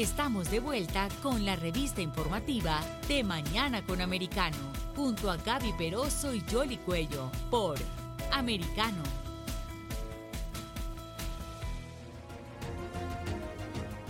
Estamos de vuelta con la revista informativa de Mañana con Americano, junto a Gaby Peroso y Jolly Cuello, por Americano.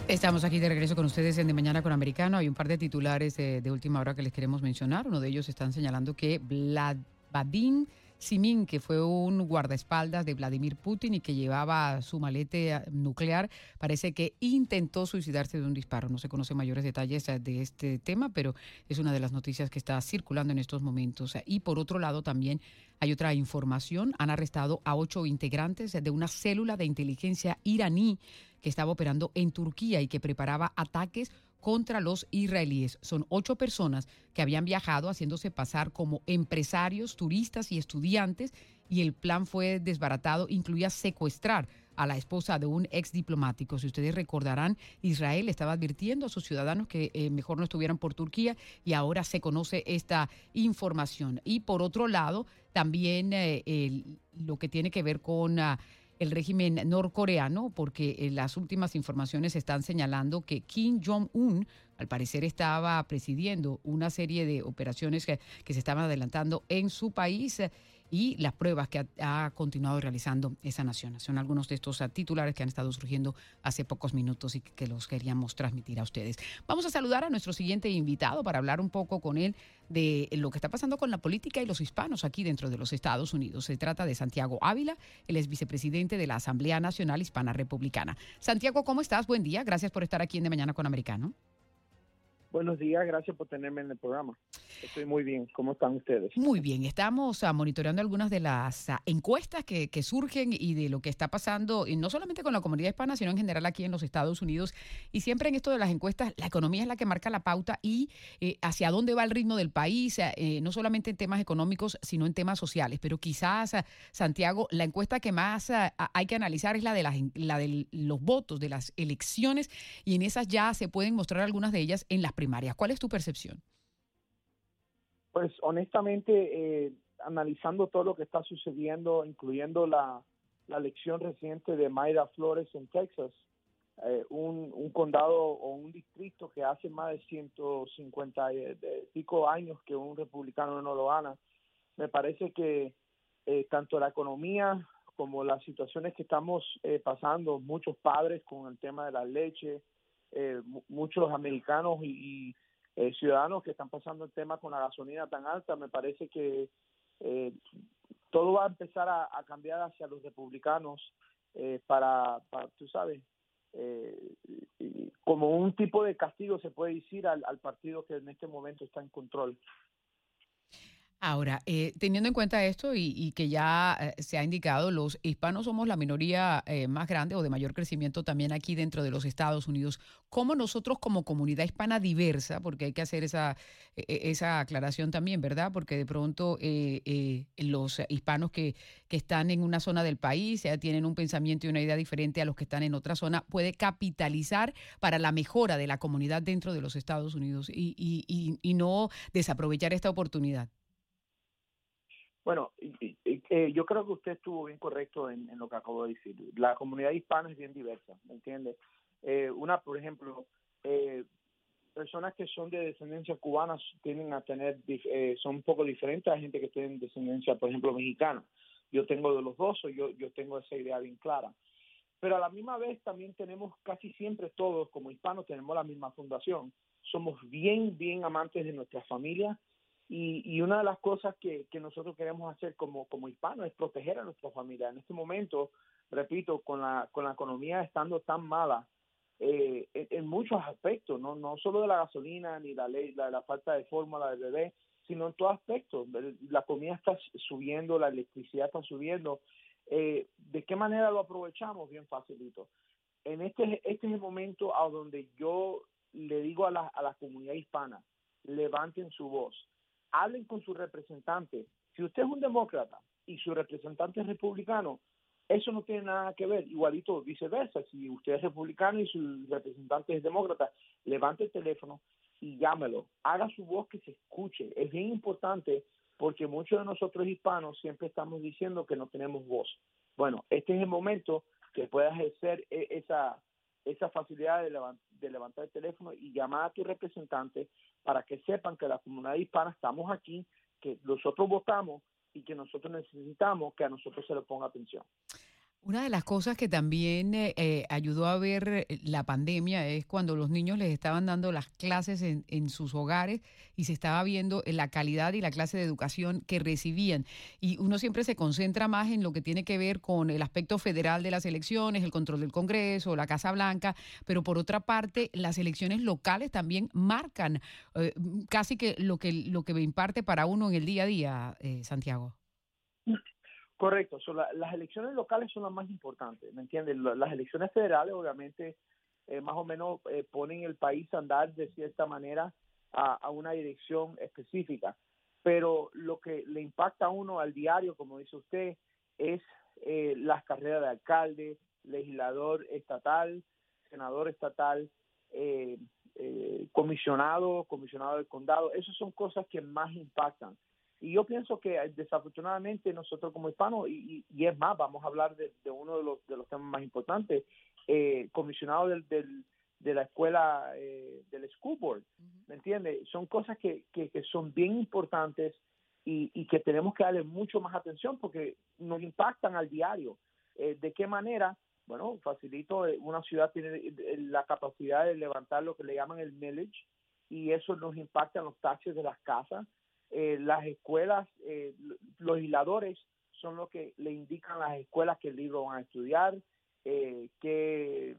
Estamos aquí de regreso con ustedes en De Mañana con Americano. Hay un par de titulares de, de última hora que les queremos mencionar. Uno de ellos están señalando que Vlad Vadim Simin, que fue un guardaespaldas de Vladimir Putin y que llevaba su malete nuclear, parece que intentó suicidarse de un disparo. No se conocen mayores detalles de este tema, pero es una de las noticias que está circulando en estos momentos. Y por otro lado, también hay otra información. Han arrestado a ocho integrantes de una célula de inteligencia iraní que estaba operando en Turquía y que preparaba ataques contra los israelíes. Son ocho personas que habían viajado haciéndose pasar como empresarios, turistas y estudiantes y el plan fue desbaratado, incluía secuestrar a la esposa de un ex diplomático. Si ustedes recordarán, Israel estaba advirtiendo a sus ciudadanos que eh, mejor no estuvieran por Turquía y ahora se conoce esta información. Y por otro lado, también eh, lo que tiene que ver con... Ah, el régimen norcoreano, porque eh, las últimas informaciones están señalando que Kim Jong-un al parecer estaba presidiendo una serie de operaciones que, que se estaban adelantando en su país y las pruebas que ha, continuado realizando esa nación. Son algunos de estos ah, titulares que han estado surgiendo hace pocos minutos y que los queríamos transmitir a ustedes. Vamos a saludar a nuestro siguiente invitado para hablar un poco con él de lo que está pasando con la política y los hispanos aquí dentro de los Estados Unidos. Se trata de Santiago Ávila, él es vicepresidente de la Asamblea Nacional Hispana Republicana. Santiago, ¿cómo estás? Buen día, gracias por estar aquí en De Mañana con Americano. Buenos días, gracias por tenerme en el programa. Estoy muy bien. ¿Cómo están ustedes? Muy bien. Estamos uh, monitoreando algunas de las uh, encuestas que, que, surgen y de lo que está pasando, y no solamente con la comunidad hispana, sino en general aquí en los Estados Unidos. Y siempre en esto de las encuestas, la economía es la que marca la pauta y eh, hacia dónde va el ritmo del país, eh, no solamente en temas económicos, sino en temas sociales. Pero quizás, uh, Santiago, la encuesta que más hay que analizar es la de, las, la de los votos de las elecciones y en esas ya se pueden mostrar algunas de ellas en las primarias. ¿Cuál es tu percepción? Pues honestamente, eh, analizando todo lo que está sucediendo, incluyendo la, elección reciente de Mayra Flores en Texas, eh, un, un, condado o un distrito que hace más de 150 y pico años que un republicano no lo gana, me parece que eh, tanto la economía como las situaciones que estamos eh, pasando, muchos padres con el tema de la leche, eh, muchos americanos y, y eh, ciudadanos que están pasando el tema con la gasolina tan alta, me parece que eh, todo va a empezar a, cambiar hacia los republicanos eh, para, para, tú sabes, como un tipo de castigo se puede decir al, al partido que en este momento está en control. Ahora, eh, teniendo en cuenta esto y, que ya eh, se ha indicado, los hispanos somos la minoría eh, más grande o de mayor crecimiento también aquí dentro de los Estados Unidos. ¿Cómo nosotros como comunidad hispana diversa, porque hay que hacer esa, e, e, esa aclaración también, ¿verdad? Porque de pronto eh, los hispanos que, que están en una zona del país ya tienen un pensamiento y una idea diferente a los que están en otra zona, puede capitalizar para la mejora de la comunidad dentro de los Estados Unidos y, y, y no desaprovechar esta oportunidad. Bueno, eh, yo creo que usted estuvo bien correcto en, lo que acabo de decir. La comunidad hispana es bien diversa, ¿me entiende? Eh, una, por ejemplo, eh, personas que son de descendencia cubana tienen a tener, eh, son un poco diferentes a gente que tiene descendencia, por ejemplo, mexicana. Yo tengo de los dos, yo, yo tengo esa idea bien clara. Pero a la misma vez también tenemos casi siempre todos como hispanos tenemos la misma fundación. Somos bien, bien amantes de nuestras familias y, y, una de las cosas que, nosotros queremos hacer como, hispanos es proteger a nuestra familia. En este momento, repito, con la, con la economía estando tan mala, eh, en, muchos aspectos, ¿no? no solo de la gasolina ni la ley, la, la falta de fórmula del bebé, sino en todos aspectos. La comida está subiendo, la electricidad está subiendo. Eh, ¿De qué manera lo aprovechamos? Bien facilito. En este, este es el momento a donde yo le digo a la, a la comunidad hispana, levanten su voz hablen con su representante. Si usted es un demócrata y su representante es republicano, eso no tiene nada que ver. Igualito viceversa, si usted es republicano y su representante es demócrata, levante el teléfono y llámelo. Haga su voz que se escuche. Es bien importante porque muchos de nosotros hispanos siempre estamos diciendo que no tenemos voz. Bueno, este es el momento que pueda ejercer esa esa facilidad de, de levantar el teléfono y llamar a tu representante para que sepan que la comunidad hispana estamos aquí, que nosotros votamos y que nosotros necesitamos que a nosotros se le ponga atención. Una de las cosas que también eh, eh, ayudó a ver eh, la pandemia es cuando los niños les estaban dando las clases en, en, sus hogares y se estaba viendo la calidad y la clase de educación que recibían. Y uno siempre se concentra más en lo que tiene que ver con el aspecto federal de las elecciones, el control del Congreso, la Casa Blanca, pero por otra parte, las elecciones locales también marcan casi que lo que lo que imparte para uno en el día a día, Santiago. Correcto, las elecciones locales son las más importantes, ¿me entiendes? Las elecciones federales obviamente eh, más o menos eh, ponen el país a andar de cierta manera a, una dirección específica, pero lo que le impacta a uno al diario, como dice usted, es eh, las carreras de alcalde, legislador estatal, senador estatal, comisionado, comisionado del condado, esas son cosas que más impactan y yo pienso que eh, desafortunadamente nosotros como hispanos, y, y, es más, vamos a hablar de, uno de los, de los temas más importantes, eh, comisionado del, del, de la escuela eh, del school board, ¿me entiendes? Son cosas que, que, son bien importantes y, y, que tenemos que darle mucho más atención porque nos impactan al diario. Eh, ¿De qué manera? Bueno, facilito, una ciudad tiene la capacidad de levantar lo que le llaman el millage y eso nos impacta en los taxes de las casas, eh, las escuelas, eh, los legisladores son los que le indican a las escuelas qué libro van a estudiar, eh, qué,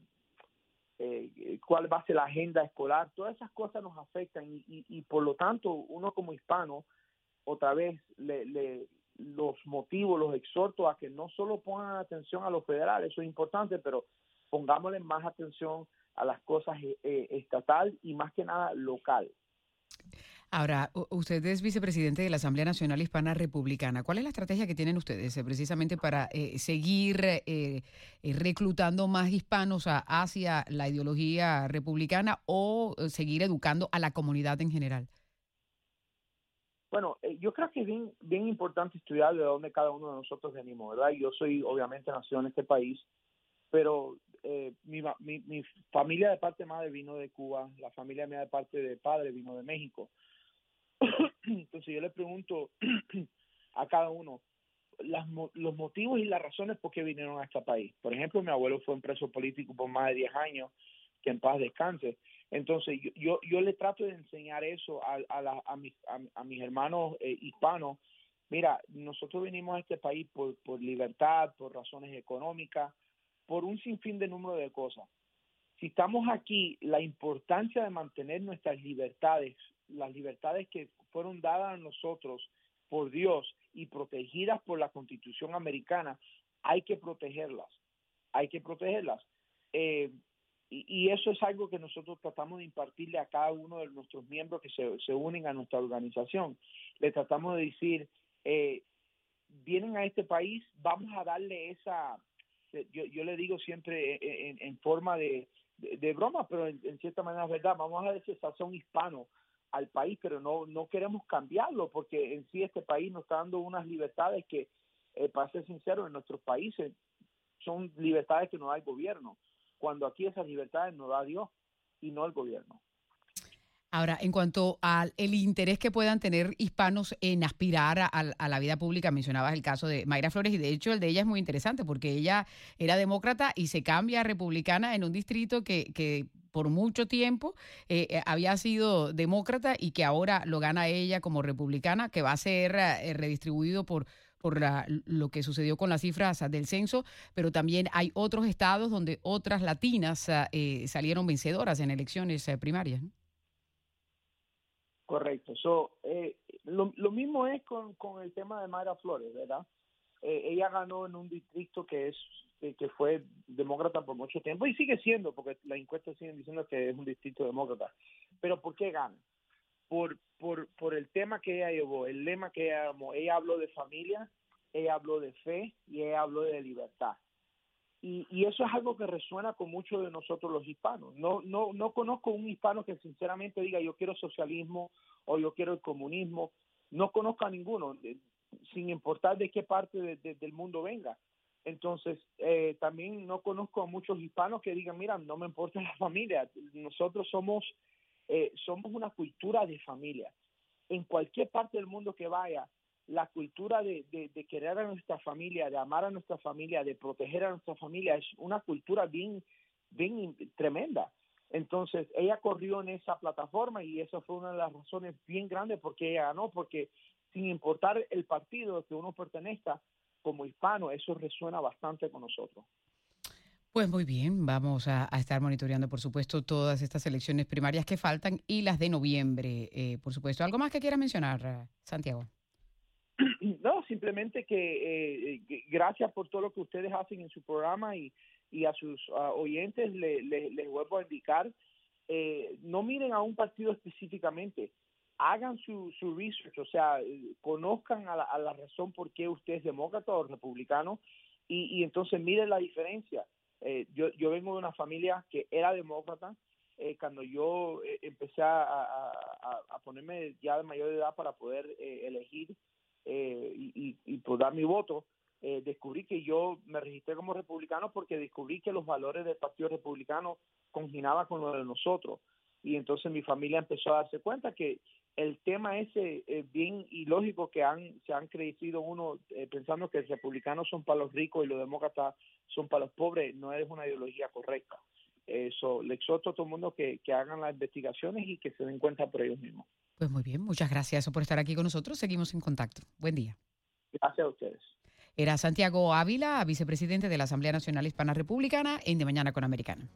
eh, cuál va a ser la agenda escolar, todas esas cosas nos afectan y, por lo tanto uno como hispano, otra vez, le, le, los motivos, los exhorto a que no solo pongan atención a los federales, eso es importante, pero pongámosle más atención a las cosas eh, estatal y más que nada local. Ahora, usted es vicepresidente de la Asamblea Nacional Hispana Republicana. ¿Cuál es la estrategia que tienen ustedes eh, precisamente para eh, seguir eh, reclutando más hispanos hacia la ideología republicana o seguir educando a la comunidad en general? Bueno, yo creo que es bien, importante estudiar de dónde cada uno de nosotros venimos, ¿verdad? Yo soy obviamente nacido en este país, pero mi, mi, mi, familia de parte madre vino de Cuba, la familia mía de parte de padre vino de México. Entonces yo le pregunto a cada uno las, los motivos y las razones por qué vinieron a este país. Por ejemplo, mi abuelo fue un preso político por más de 10 años, que en paz descanse. Entonces yo, yo, yo le trato de enseñar eso a, a, a, mis, a, mis hermanos eh, hispanos. Mira, nosotros vinimos a este país por, por libertad, por razones económicas, por un sinfín de número de cosas. Si estamos aquí, la importancia de mantener nuestras libertades las libertades que fueron dadas a nosotros por Dios y protegidas por la Constitución americana, hay que protegerlas, hay que protegerlas. Eh, y, eso es algo que nosotros tratamos de impartirle a cada uno de nuestros miembros que se, se unen a nuestra organización. Le tratamos de decir, eh, vienen a este país, vamos a darle esa, yo, yo le digo siempre en, forma de, de, broma, pero en, cierta manera es verdad, vamos a decir sazón hispano, al país, pero no, no queremos cambiarlo porque en sí este país nos está dando unas libertades que, eh, para ser sincero, en nuestros países son libertades que nos da el gobierno, cuando aquí esas libertades nos da Dios y no el gobierno. Ahora, en cuanto al el interés que puedan tener hispanos en aspirar a, a, la vida pública, mencionabas el caso de Mayra Flores y de hecho el de ella es muy interesante porque ella era demócrata y se cambia a republicana en un distrito que, que por mucho tiempo eh, eh, había sido demócrata y que ahora lo gana ella como republicana, que va a ser eh, redistribuido por por lo que sucedió con las cifras del censo, pero también hay otros estados donde otras latinas salieron vencedoras en elecciones primarias. Correcto. So, lo, lo, mismo es con, con el tema de Mayra Flores, ¿verdad? ella ganó en un distrito que es que, fue demócrata por mucho tiempo y sigue siendo, porque las encuestas siguen diciendo que es un distrito demócrata. Pero ¿por qué gana? Por, por, por el tema que ella llevó, el lema que ella llamó. Ella habló de familia, ella habló de fe y ella habló de libertad. Y, y, eso es algo que resuena con muchos de nosotros los hispanos. No, no, no conozco un hispano que sinceramente diga yo quiero socialismo o yo quiero el comunismo. No conozco a ninguno, sin importar de qué parte del mundo venga Entonces, eh, también no conozco a muchos hispanos que digan, mira, no me importa la familia, nosotros somos, eh, somos una cultura de familia. En cualquier parte del mundo que vaya, la cultura de, querer a nuestra familia, de amar a nuestra familia, de proteger a nuestra familia, es una cultura bien, bien tremenda. Entonces, ella corrió en esa plataforma y eso fue una de las razones bien grandes porque ella ganó, porque sin importar el partido que uno pertenezca, como hispano, eso resuena bastante con nosotros. Pues muy bien, vamos a, estar monitoreando, por supuesto, todas estas elecciones primarias que faltan y las de noviembre, eh, por supuesto. ¿Algo más que quiera mencionar, Santiago? No, simplemente que eh, gracias por todo lo que ustedes hacen en su programa y, y a sus oyentes les vuelvo a indicar, eh, no miren a un partido específicamente, hagan su, su research, o sea, conozcan a la, razón por qué usted es demócrata o republicano y, y entonces miren la diferencia. Eh, yo, yo vengo de una familia que era demócrata, eh, cuando yo empecé a, a, ponerme ya de mayor edad para poder elegir y, y, y, pues dar mi voto, eh, descubrí que yo me registré como republicano porque descubrí que los valores del Partido Republicano conginaban con los de nosotros. Y entonces mi familia empezó a darse cuenta que el tema ese es bien ilógico que han, se han crecido uno eh, pensando que los republicanos son para los ricos y los demócratas son para los pobres, no es una ideología correcta. Eso, le exhorto a todo el mundo que, que hagan las investigaciones y que se den cuenta por ellos mismos. Pues muy bien, muchas gracias por estar aquí con nosotros. Seguimos en contacto. Buen día. Gracias a ustedes. Era Santiago Ávila, vicepresidente de la Asamblea Nacional Hispana Republicana en De Mañana con Americano.